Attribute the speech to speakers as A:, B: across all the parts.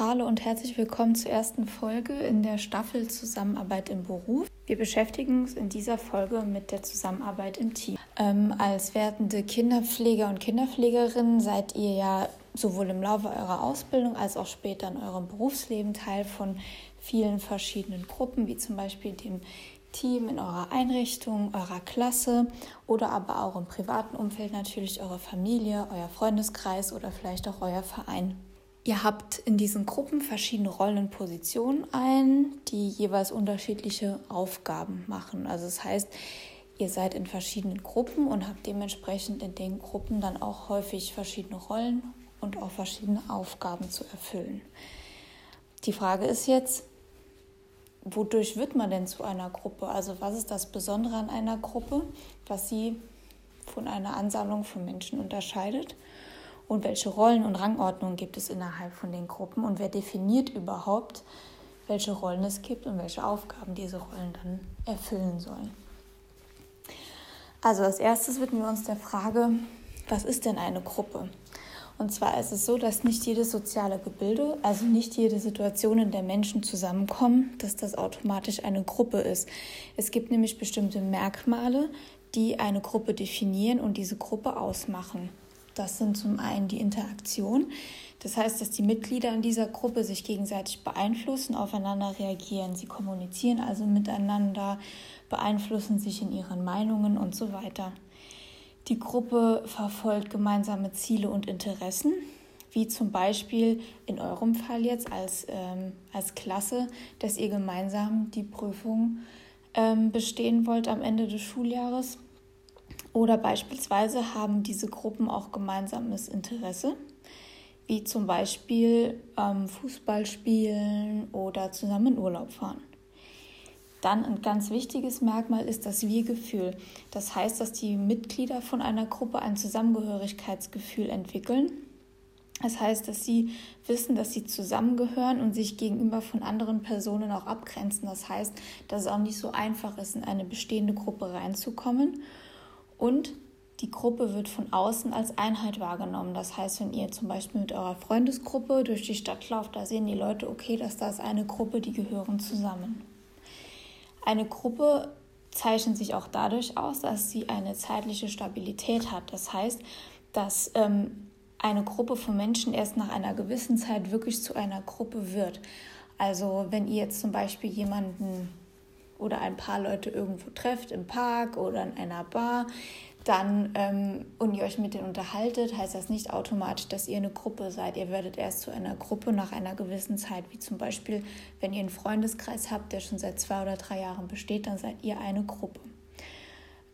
A: Hallo und herzlich willkommen zur ersten Folge in der Staffel Zusammenarbeit im Beruf. Wir beschäftigen uns in dieser Folge mit der Zusammenarbeit im Team. Ähm, als werdende Kinderpfleger und Kinderpflegerinnen seid ihr ja sowohl im Laufe eurer Ausbildung als auch später in eurem Berufsleben Teil von vielen verschiedenen Gruppen, wie zum Beispiel dem Team in eurer Einrichtung, eurer Klasse oder aber auch im privaten Umfeld natürlich eure Familie, euer Freundeskreis oder vielleicht auch euer Verein. Ihr habt in diesen Gruppen verschiedene Rollen und Positionen ein, die jeweils unterschiedliche Aufgaben machen. Also das heißt, ihr seid in verschiedenen Gruppen und habt dementsprechend in den Gruppen dann auch häufig verschiedene Rollen und auch verschiedene Aufgaben zu erfüllen. Die Frage ist jetzt, wodurch wird man denn zu einer Gruppe? Also was ist das Besondere an einer Gruppe, was sie von einer Ansammlung von Menschen unterscheidet? Und welche Rollen und Rangordnungen gibt es innerhalb von den Gruppen und wer definiert überhaupt, welche Rollen es gibt und welche Aufgaben diese Rollen dann erfüllen sollen. Also als erstes widmen wir uns der Frage, was ist denn eine Gruppe? Und zwar ist es so, dass nicht jedes soziale Gebilde, also nicht jede Situation, in der Menschen zusammenkommen, dass das automatisch eine Gruppe ist. Es gibt nämlich bestimmte Merkmale, die eine Gruppe definieren und diese Gruppe ausmachen. Das sind zum einen die Interaktion. Das heißt, dass die Mitglieder in dieser Gruppe sich gegenseitig beeinflussen, aufeinander reagieren. Sie kommunizieren also miteinander, beeinflussen sich in ihren Meinungen und so weiter. Die Gruppe verfolgt gemeinsame Ziele und Interessen, wie zum Beispiel in eurem Fall jetzt als, ähm, als Klasse, dass ihr gemeinsam die Prüfung ähm, bestehen wollt am Ende des Schuljahres oder beispielsweise haben diese Gruppen auch gemeinsames Interesse, wie zum Beispiel ähm, Fußball spielen oder zusammen in Urlaub fahren. Dann ein ganz wichtiges Merkmal ist das Wir-Gefühl. Das heißt, dass die Mitglieder von einer Gruppe ein Zusammengehörigkeitsgefühl entwickeln. Das heißt, dass sie wissen, dass sie zusammengehören und sich gegenüber von anderen Personen auch abgrenzen. Das heißt, dass es auch nicht so einfach ist, in eine bestehende Gruppe reinzukommen und die Gruppe wird von außen als Einheit wahrgenommen. Das heißt, wenn ihr zum Beispiel mit eurer Freundesgruppe durch die Stadt lauft, da sehen die Leute, okay, dass da ist eine Gruppe, die gehören zusammen. Eine Gruppe zeichnet sich auch dadurch aus, dass sie eine zeitliche Stabilität hat. Das heißt, dass ähm, eine Gruppe von Menschen erst nach einer gewissen Zeit wirklich zu einer Gruppe wird. Also wenn ihr jetzt zum Beispiel jemanden oder ein paar Leute irgendwo trefft, im Park oder in einer Bar, dann ähm, und ihr euch mit denen unterhaltet, heißt das nicht automatisch, dass ihr eine Gruppe seid. Ihr werdet erst zu einer Gruppe nach einer gewissen Zeit, wie zum Beispiel, wenn ihr einen Freundeskreis habt, der schon seit zwei oder drei Jahren besteht, dann seid ihr eine Gruppe.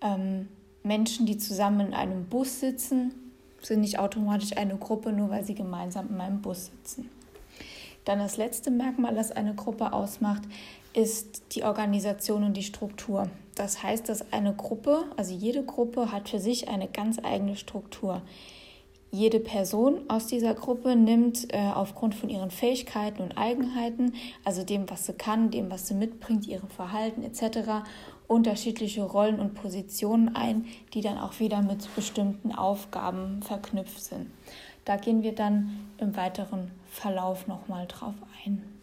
A: Ähm, Menschen, die zusammen in einem Bus sitzen, sind nicht automatisch eine Gruppe, nur weil sie gemeinsam in einem Bus sitzen. Dann das letzte Merkmal, das eine Gruppe ausmacht, ist die Organisation und die Struktur. Das heißt, dass eine Gruppe, also jede Gruppe hat für sich eine ganz eigene Struktur. Jede Person aus dieser Gruppe nimmt äh, aufgrund von ihren Fähigkeiten und Eigenheiten, also dem, was sie kann, dem, was sie mitbringt, ihrem Verhalten etc., unterschiedliche Rollen und Positionen ein, die dann auch wieder mit bestimmten Aufgaben verknüpft sind. Da gehen wir dann im weiteren Verlauf nochmal drauf ein.